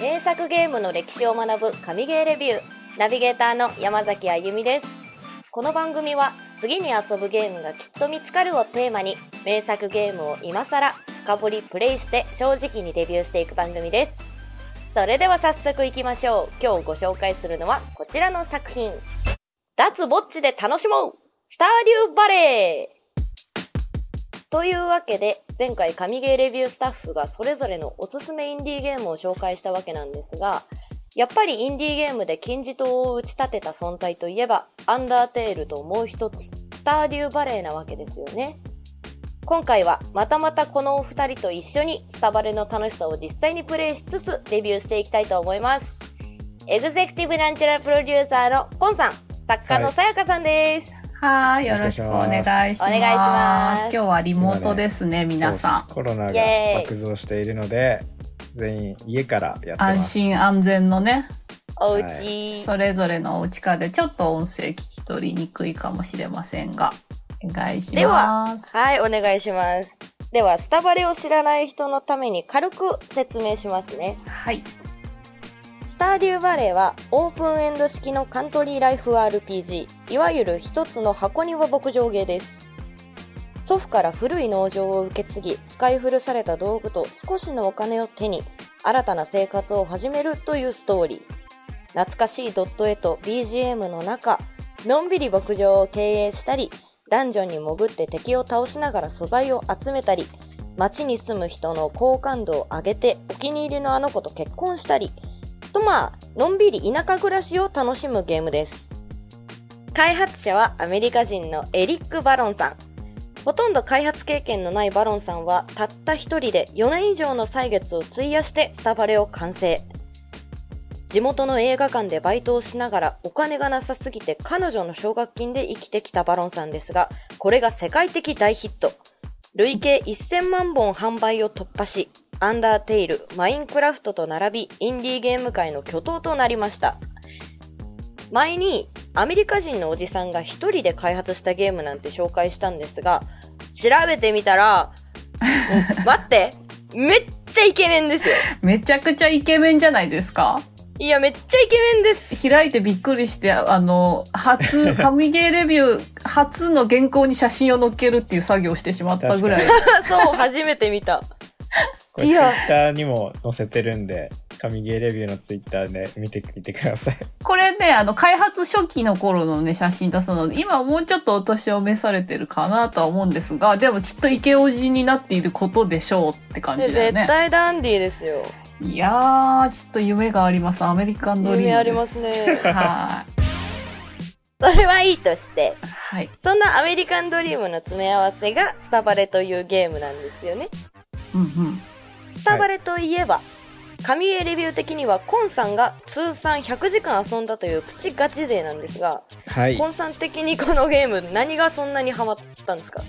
名作ゲームの歴史を学ぶ神ゲーレビュー。ナビゲーターの山崎あゆみです。この番組は次に遊ぶゲームがきっと見つかるをテーマに名作ゲームを今更深掘りプレイして正直にレビューしていく番組です。それでは早速いきましょう。今日ご紹介するのはこちらの作品。脱ぼっちで楽しもう。スターデューバレー。というわけで、前回神ゲーレビュースタッフがそれぞれのおすすめインディーゲームを紹介したわけなんですが、やっぱりインディーゲームで金字塔を打ち立てた存在といえば、アンダーテールともう一つ、スターデューバレーなわけですよね。今回はまたまたこのお二人と一緒にスタバレの楽しさを実際にプレイしつつレビューしていきたいと思います。エグゼクティブナンチュラルプロデューサーのコンさん、作家のさやかさんです。はいはい、よろしくお願いします。お願いします。今日はリモートですね、皆さん。コロナが爆増しているので、全員家からやってます。安心安全のね。お家、はい、それぞれのお家からでちょっと音声聞き取りにくいかもしれませんが、お願いします。では、はい、お願いします。では、スタバレを知らない人のために軽く説明しますね。はい。スターデューバレーはオープンエンド式のカントリーライフ RPG、いわゆる一つの箱庭牧場芸です。祖父から古い農場を受け継ぎ、使い古された道具と少しのお金を手に、新たな生活を始めるというストーリー。懐かしいドット絵と BGM の中、のんびり牧場を経営したり、ダンジョンに潜って敵を倒しながら素材を集めたり、街に住む人の好感度を上げてお気に入りのあの子と結婚したり、とまあ、のんびり田舎暮らしを楽しむゲームです。開発者はアメリカ人のエリック・バロンさん。ほとんど開発経験のないバロンさんはたった一人で4年以上の歳月を費やしてスタバレを完成。地元の映画館でバイトをしながらお金がなさすぎて彼女の奨学金で生きてきたバロンさんですが、これが世界的大ヒット。累計1000万本販売を突破し、アンダーテイル、マインクラフトと並び、インディーゲーム界の巨頭となりました。前に、アメリカ人のおじさんが一人で開発したゲームなんて紹介したんですが、調べてみたら、待って、めっちゃイケメンですよ。めちゃくちゃイケメンじゃないですかいや、めっちゃイケメンです。開いてびっくりして、あの、初、神ゲーレビュー、初の原稿に写真を載っけるっていう作業をしてしまったぐらい。そう、初めて見た。これツイッターにも載せてるんで、神ゲーレビューのツイッターで見てみてください。これね、あの、開発初期の頃のね、写真出すので、今もうちょっとお年を召されてるかなとは思うんですが、でもきっとイケオジになっていることでしょうって感じだよね。絶対ダンディーですよ。いやー、ちょっと夢があります。アメリカンドリーム夢ありますね。はい。それはいいとして、はい。そんなアメリカンドリームの詰め合わせがスタバレというゲームなんですよね。うんうん。スタバレといえば、神絵レビュー的にはコンさんが通算100時間遊んだというプチガチ勢なんですが、はい、コンさん的にこのゲーム何がそんなにハマったんですか？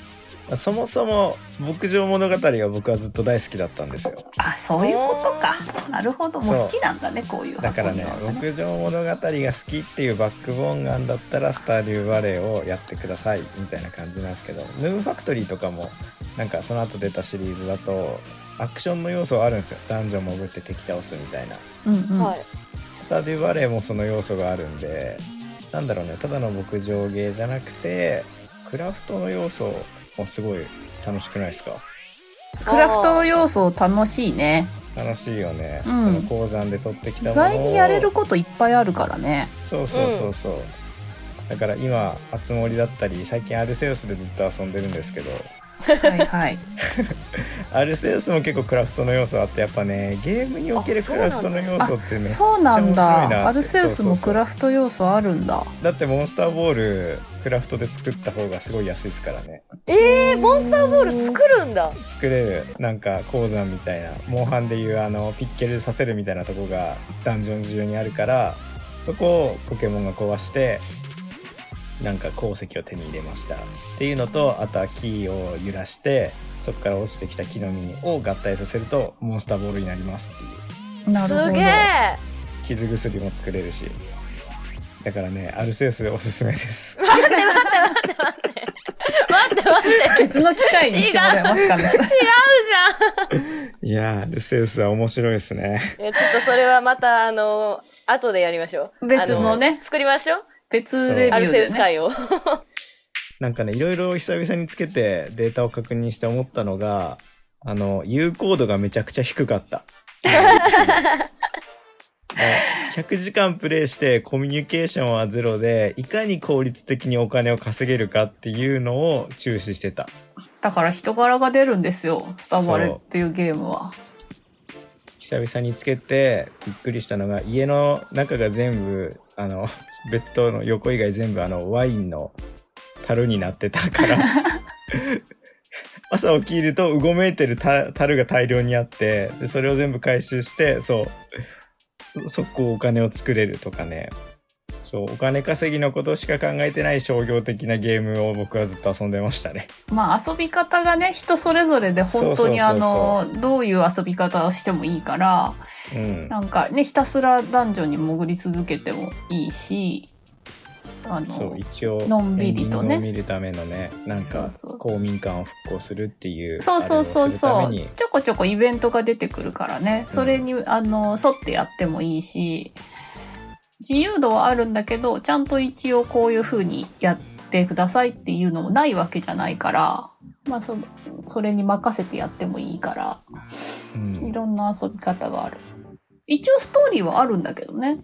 そもそも牧場物語が僕はずっと大好きだったんですよ。あそういうことか。なるほど。もう好きなんだねこういうだからね牧場物語が好きっていうバックボーンがあんだったらスターリューバレーをやってくださいみたいな感じなんですけどヌームファクトリーとかもなんかその後出たシリーズだとアクションの要素はあるんですよ。ダンジョン潜って敵倒すみたいな、うんうん、スターデューバレーもその要素があるんでなんだろうね。ただの牧場芸じゃなくてクラフトの要素もすごい楽しくないですか？クラフト要素楽しいね。楽しいよね、うん、その鉱山で取ってきたものを。意外にやれることいっぱいあるからね。そうそうそうそう、うん、だから今あつ森だったり最近アルセウスでずっと遊んでるんですけどはいはい。アルセウスも結構クラフトの要素あってやっぱねゲームにおけるクラフトの要素ってねそうなんだ。アルセウスもクラフト要素あるんだ。だってモンスターボールクラフトで作った方がすごい安いですからね。えー、モンスターボール作るんだ。作れる。なんか鉱山みたいなモンハンでいうあのピッケルさせるみたいなとこがダンジョン中にあるからそこをポケモンが壊してなんか鉱石を手に入れましたっていうのとあとは木を揺らしてそこから落ちてきた木の実を合体させるとモンスターボールになりますっていう。なるほど。すげえ。傷薬も作れるし。だからねアルセウスおすすめです。待って待って待って。待って待って待って別の機会にしてもらえますかね。違うじゃん。いやー、ルセウスは面白いですね。いやちょっとそれはまた、あの、後でやりましょう。別のね。あの作りましょう。別レビアルセウューでね。ス会を。なんかね、いろいろ久々につけてデータを確認して思ったのが、あの、有効度がめちゃくちゃ低かった。100時間プレイしてコミュニケーションはゼロで、いかに効率的にお金を稼げるかっていうのを注視してた。だから人柄が出るんですよ。スタバレっていうゲームは。久々につけてびっくりしたのが、家の中が全部、あの、ベッドの横以外全部あの、ワインの樽になってたから、朝起きるとうごめいてる樽が大量にあってでそれを全部回収してそう。速攻お金を作れるとかね。そうお金稼ぎのことしか考えてない商業的なゲームを僕はずっと遊んでましたね。まあ遊び方がね、人それぞれで本当にあの、どういう遊び方をしてもいいから、うん。なんかね、ひたすらダンジョンに潜り続けてもいいし、あそうの、一応のんびりとね。見るためのねなんか公民館を復興するっていうそうそうそうそう。ちょこちょこイベントが出てくるからね。それに、あの、沿ってやってもいいし、自由度はあるんだけど、ちゃんと一応こういう風にやってくださいっていうのもないわけじゃないから、まあその、それに任せてやってもいいから、うんいろんな遊び方がある。一応ストーリーはあるんだけどね。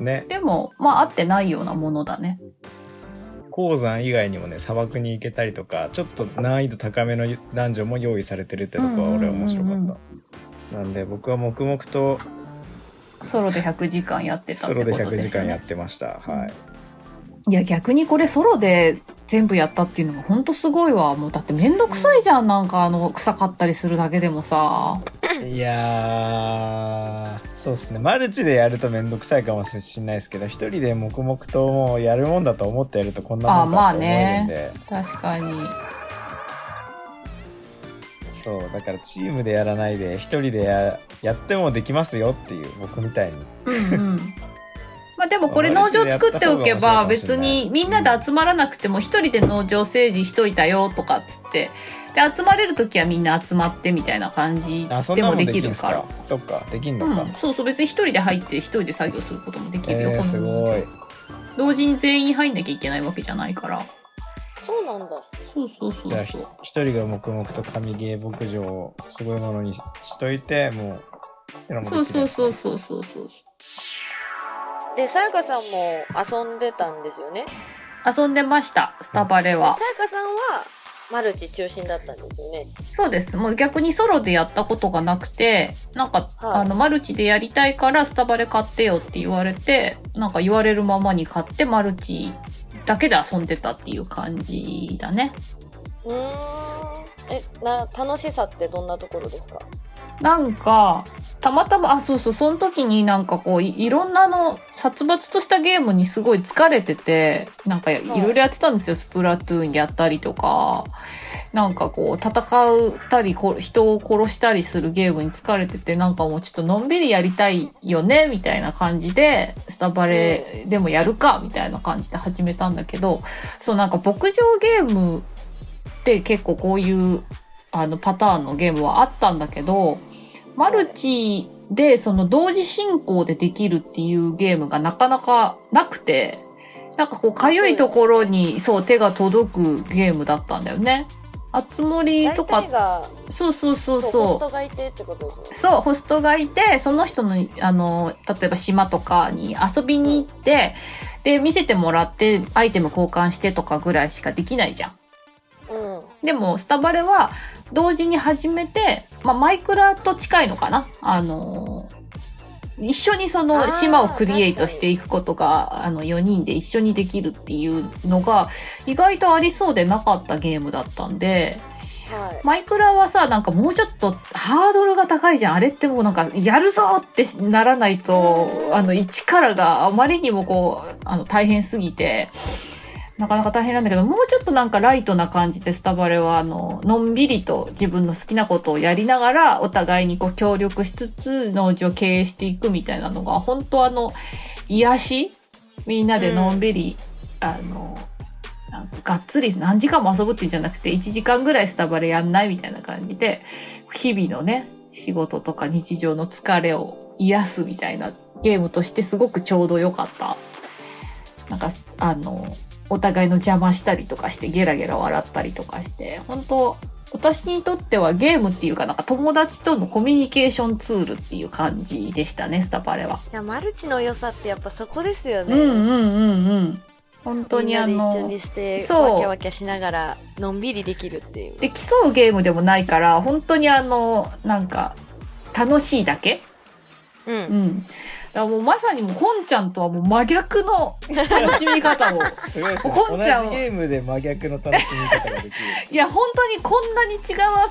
ねでも、まあ合ってないようなものだね。鉱山以外にもね砂漠に行けたりとかちょっと難易度高めのダンジョンも用意されてるってとこは俺は面白かった、うんうんなんで僕は黙々とソロで100時間やってたってソロで100ことですよね時間やっ。てました、はいいや逆にこれソロで全部やったっていうのがほんとすごいわ。もうだってめんどくさいじゃん。なんかあの臭かったりするだけでもさ。いやーそうですねマルチでやるとめんどくさいかもしれないですけど一人で黙々ともうやるもんだと思ってやるとこんなもんあまあかって思えるんで、ね確かに。そうだからチームでやらないで一人でややってもできますよっていう僕みたいにうんうん。まあでもこれ農場作っておけば別にみんなで集まらなくても一人で農場整理しといたよとかっつって。で、集まれるときはみんな集まってみたいな感じでもでできるから。そっかできんのか、うん、そうそう別に一人で入って一人で作業することもできるよ、えー、すごい同時に全員入んなきゃいけないわけじゃないからそうなんだ。そうそうそうじゃあそう一人が黙々と神ゲー牧場をすごいものにししといてもうそうそうそうそうそうそうで、さやかさんも遊んでたんですよね。遊んでました。スタバレは。さやかさんは、マルチ中心だったんですよね。そうです。もう逆にソロでやったことがなくてなんか、はい。あのマルチでやりたいからスタバレ買ってよって言われてなんか言われるままに買ってマルチだけで遊んでたっていう感じだねうーん。え、な、楽しさってどんなところですか？なんか、たまたま、あ、そうそう、その時になんかこう、いいろんなあの、殺伐としたゲームにすごい疲れてて、なんかいろいろやってたんですよ。スプラトゥーンやったりとか、なんかこう、戦ったり、こ人を殺したりするゲームに疲れてて、なんかもうちょっとのんびりやりたいよね、みたいな感じで、スタバレでもやるか、みたいな感じで始めたんだけど、そうなんか牧場ゲームって結構こういう、あのパターンのゲームはあったんだけど、マルチでその同時進行でできるっていうゲームがなかなかなくて、なんかこう、かゆいところにそう手が届くゲームだったんだよね。あつ森とかそうそうそうホそうスト。がいてってことですよね。そう、ホストがいて、その人の、あの、例えば島とかに遊びに行って、で、見せてもらって、アイテム交換してとかぐらいしかできないじゃん。うん。でも、スタバレは同時に始めて、まあ、マイクラと近いのかな？あのー一緒にそあのー島をクリエイトしていくことが、あの、4人で一緒にできるっていうのが、意外とありそうでなかったゲームだったんで、はい。マイクラはさ、なんかもうちょっとハードルが高いじゃん。あれってもうなんか、やるぞってならないとう、んあの、一からがあまりにもこう、あの、大変すぎて、なかなか大変なんだけど、もうちょっとなんかライトな感じでスタバレは、あの、のんびりと自分の好きなことをやりながら、お互いにこう協力しつつ、農地を経営していくみたいなのが、本当あの、癒し？みんなでのんびり、あの、なんかがっつり何時間も遊ぶっていうんじゃなくて、1時間ぐらいスタバレやんないみたいな感じで、日々のね、仕事とか日常の疲れを癒すみたいなゲームとしてすごくちょうど良かった。なんか、あの、お互いの邪魔したりとかしてゲラゲラ笑ったりとかして、本当私にとってはゲームっていうかなんか友達とのコミュニケーションツールっていう感じでしたね、スタパレは。いやマルチの良さってやっぱそこですよね、うんうんうんうん。本当にあみんなで一緒の、にしてそうわきゃわきゃしながらのんびりできるっていうで、競うゲームでもないから、本当にあの、なんか、楽しいだけ？うん、うん。らもうまさにもう本ちゃんとはもう真逆の楽しみ方を。すごいですね本ちゃん同じゲームで真逆の楽しみ方ができるいや、本当にこんなに違う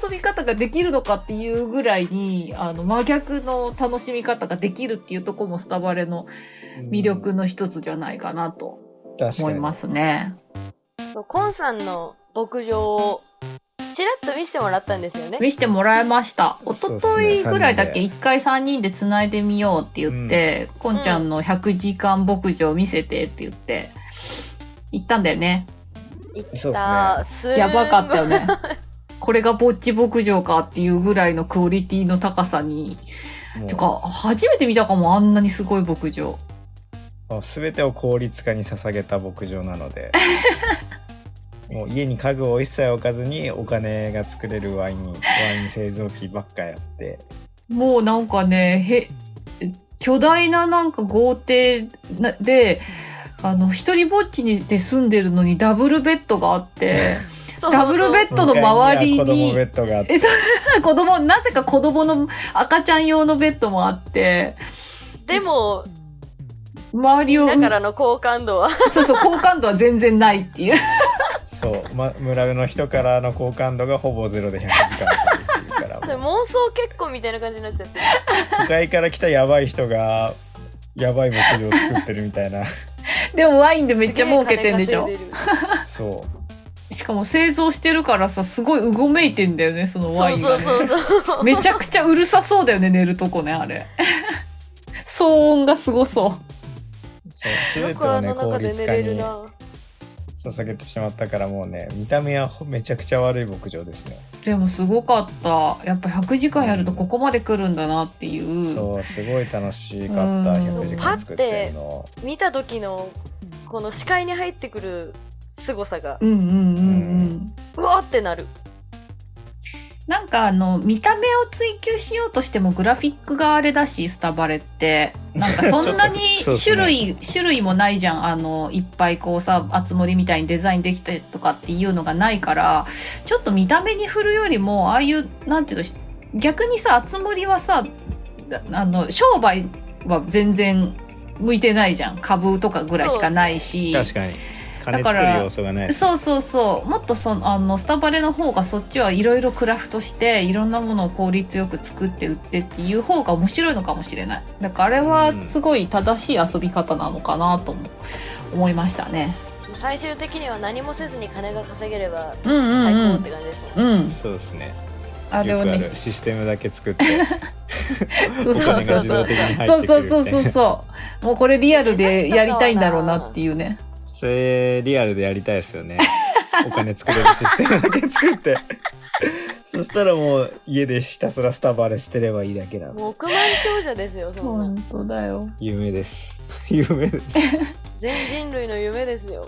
遊び方ができるのかっていうぐらいに、あの、真逆の楽しみ方ができるっていうところもスタバレの魅力の一つじゃないかなと思いますね。そうコンさんの牧場をちらっと見せてもらったんですよね見せてもらいました。一昨日ぐらいだっけ、三一回3人で繋いでみようって言って、こんちゃんの100時間牧場見せてって言って、行ったんだよね。行ったすやばかったよね。これがぼっち牧場かっていうぐらいのクオリティの高さに。てか、初めて見たかも、あんなにすごい牧場。全てを効率化に捧げた牧場なので もう家に家具を一切置かずにお金が作れるワインワイン製造機ばっかやって。もうなんかね、へ、巨大ななんか豪邸なで、あの、一人ぼっちにで住んでるのにダブルベッドがあって、ダブルベッドの周りに向かいは子供ベッドがあって。え、そう、子供、なぜか子供の赤ちゃん用のベッドもあって、でも周りを、だからの好感度は。そうそう、好感度は全然ないっていう。そう、ま、村の人からの好感度がほぼゼロで100時間っていうか それらもう妄想結婚みたいな感じになっちゃって都会から来たやばい人がやばい牧場を作ってるみたいな。でもワインでめっちゃ儲けてんでしょ？そう。しかも製造してるからさ、すごいうごめいてんだよね、そのワインがね。そうそうそうそう。めちゃくちゃうるさそうだよね、寝るとこね、あれ。騒音がすごそう。そう全てをね効率化に捧げてしまったからもうね見た目はほめちゃくちゃ悪い牧場ですね。でもすごかった。やっぱ100時間やるとここまで来るんだなっていう。そうすごい楽しかった。うん。100時間作ってるの。見た時のこの視界に入ってくる凄さが。うんうんうん。うん。うわってなるなんかあの、見た目を追求しようとしてもグラフィックがあれだし、スタバレって。なんか そんなに種ですね類、種類もないじゃん。あの、いっぱいこうさ、あつ森みたいにデザインできたりとかっていうのがないから、ちょっと見た目に振るよりも、ああいう、なんていうの、逆にさ、あつ森はさ、あの、商売は全然向いてないじゃん。株とかぐらいしかないし。確かに金だから作る要素がないそうそうそう。もっとその、あの、スタバレの方がそっちはいろいろクラフトして、いろんなものを効率よく作って売ってっていう方が面白いのかもしれない。だからあれはすごい正しい遊び方なのかなとも思いましたね。最終的には何もせずに金が稼げればうんうん最高っうんて。感じですね、うん。そうですねあれをね。システムだけ作って そうお金が自動的に入ってくるそうそうそうそうそう。もうこれリアルでやりたいんだろうなっていうね。それリアルでやりたいですよね。お金作れるシステムだけ作って。そしたらもう家でひたすらスタバレしてればいいだけなの億万長者ですよそんな。本当だよ。夢です。夢です。全人類の夢ですよ。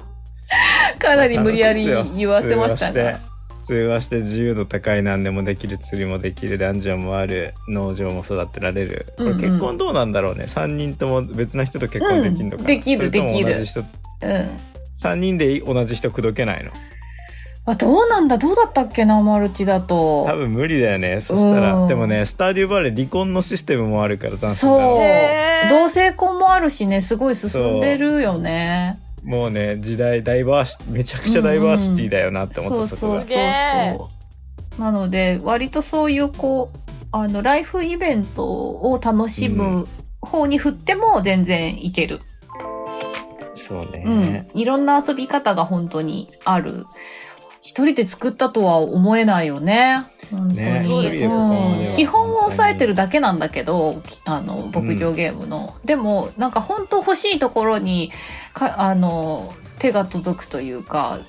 かなり無理やり言わせましたね。が。通話して自由度高い何でもできる釣りもできるダンジョンもある農場も育てられる。これ結婚どうなんだろうね、3人とも別な人と結婚できるのかな、うんできるできる同じ人うん。3人で同じ人口説けないの？あ、どうなんだ？どうだったっけな、マルチだと。多分無理だよね。そしたら。うん。でもねスターデューバレー離婚のシステムもあるから斬新そう。だなへー同性婚もあるしね。すごい進んでるよね。もうね時代ダイバーシめちゃくちゃダイバーシティだよなって思った、そこがそうそうそうなので割とそういうこうあのライフイベントを楽しむ方に振っても全然いける、そうね、うん。いろんな遊び方が本当にある。一人で作ったとは思えないよね。本当に、ね。うん基本を抑えてるだけなんだけどきあの牧場ゲームの、でもなんか本当欲しいところにかあの手が届くというか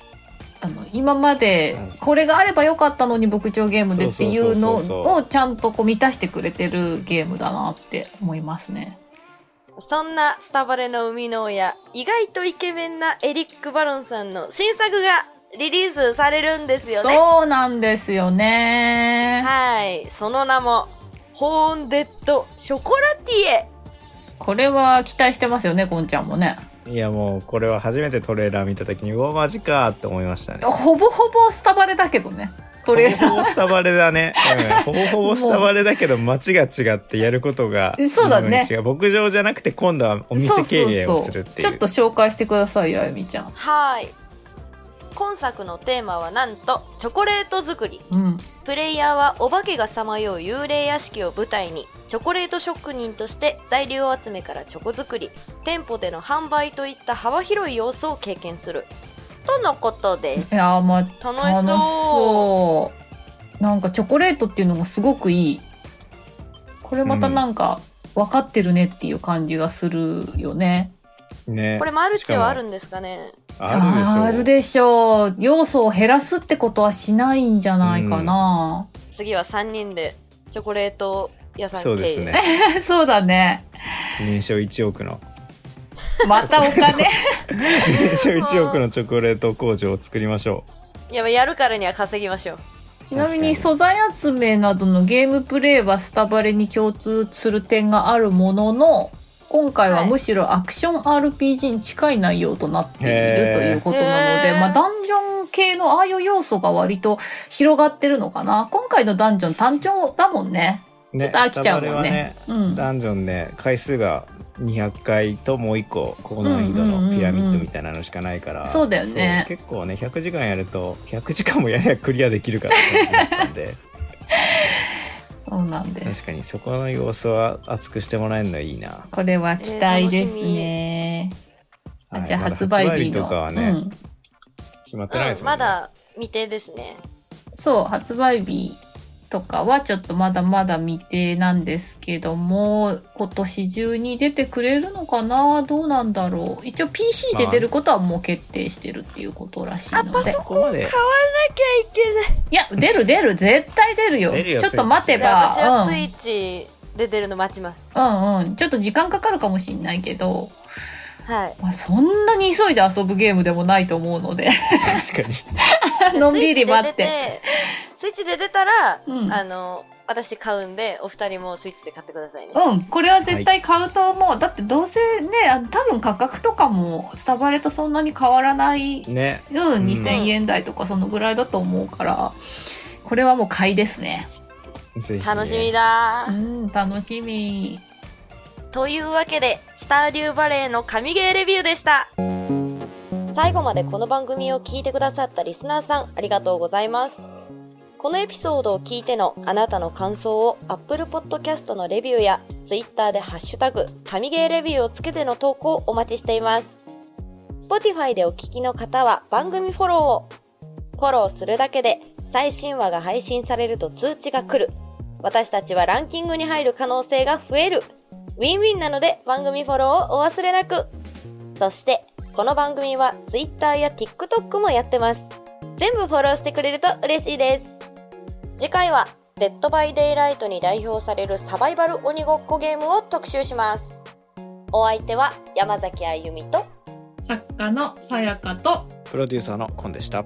あの今までこれがあればよかったのに牧場ゲームでっていうのをちゃんとこう満たしてくれてるゲームだなって思いますね。そんなスタバレの生みの親、意外とイケメンなエリック・バロンさんの新作がリリースされるんですよね。そうなんですよね。はい。その名も、ホーンデッド・ショコラティエ。これは期待してますよね、こんちゃんもね。いやもうこれは初めてトレーラー見た時にうわマジかって思いましたねほぼほぼスタバレだけどね。トレーラほぼほぼスタバレだね、うん、ほぼほぼスタバレだけど街が違ってやることがそうだね違う牧場じゃなくて今度はおー。店経営をするっていうちょっと紹介してくださいよ、あゆみちゃん。はい。今作のテーマはなんと、チョコレート作り。うん。プレイヤーはお化けがさまよう幽霊屋敷を舞台にチョコレート職人として材料集めからチョコ作り店舗での販売といった幅広い要素を経験するとのことで。すいやーまあ楽しそう。楽しそう。なんかチョコレートっていうのもすごくいい。これまたなんか分かってるねっていう感じがするよね、ね。これマルチはあるしんですかね。あるでしょあるでしょう。要素を減らすってことはしないんじゃないかな、次は3人でチョコレート屋さん経営そうですね。そうだね。年商1億の またお金。年商1億のチョコレート工場を作りましょいややるからには稼ぎましょう。ちなみに素材集めなどのゲームプレイはスタバレに共通する点があるものの今回はむしろアクション RPG に近い内容となっているということなので、まあ、ダンジョン系のああいう要素が割と広がってるのかな。今回のダンジョン単調だもんね。うちょっと飽きちゃうもんね。スタバレはうん。ダンジョンね回数が200回ともう一個高難易度のピラミッドみたいなのしかないから、そうだよね。そう結構ね100時間やると100時間もやりゃクリアできるからって感じだったんで。そうなんです。確かにそこの要素は熱くしてもらえるのはいいな、これは期待ですね、あじゃあ発売日とかはね、うん。決まってないですうんもんね、まだ未定ですね。そう、発売日とかはちょっとまだまだ未定なんですけども、今年中に出てくれるのかな？どうなんだろう？一応 PC で出ることはもう決定してるっていうことらしいので。そこまで買わなきゃいけないいや、出る出る、絶対出るよ。出るよちょっと待てば、うん。はスイッチで出るの待ちます、うんうん。ちょっと時間かかるかもしれないけど、はいまあ、そんなに急いで遊ぶゲームでもないと思うので、確かに のんびり待って。スイッチで出たら、うんあの、私買うんで、お二人もスイッチで買ってくださいね。うん、これは絶対買うと思う。だってどうせね、あの多分価格とかもスタバレとそんなに変わらないねうん、ん2000円台とかそのぐらいだと思うから、これはもう買いですね。ね楽しみだー、うん、楽しみ。というわけで、スターデューバレーの神ゲーレビューでした。最後までこの番組を聞いてくださったリスナーさん、ありがとうございます。このエピソードを聞いてのあなたの感想を Apple Podcast のレビューや Twitter でハッシュタグ、神ゲーレビューをつけての投稿をお待ちしています。Spotify でお聞きの方は番組フォローを。フォローするだけで最新話が配信されると通知が来る。私たちはランキングに入る可能性が増える。ウィンウィンなので番組フォローをお忘れなく。そして、この番組は Twitter や TikTok もやってます。全部フォローしてくれると嬉しいです。次回は、デッドバイデイライトに代表されるサバイバル鬼ごっこゲームを特集します。お相手は山崎あゆみと、作家のさやかと、プロデューサーのコンでした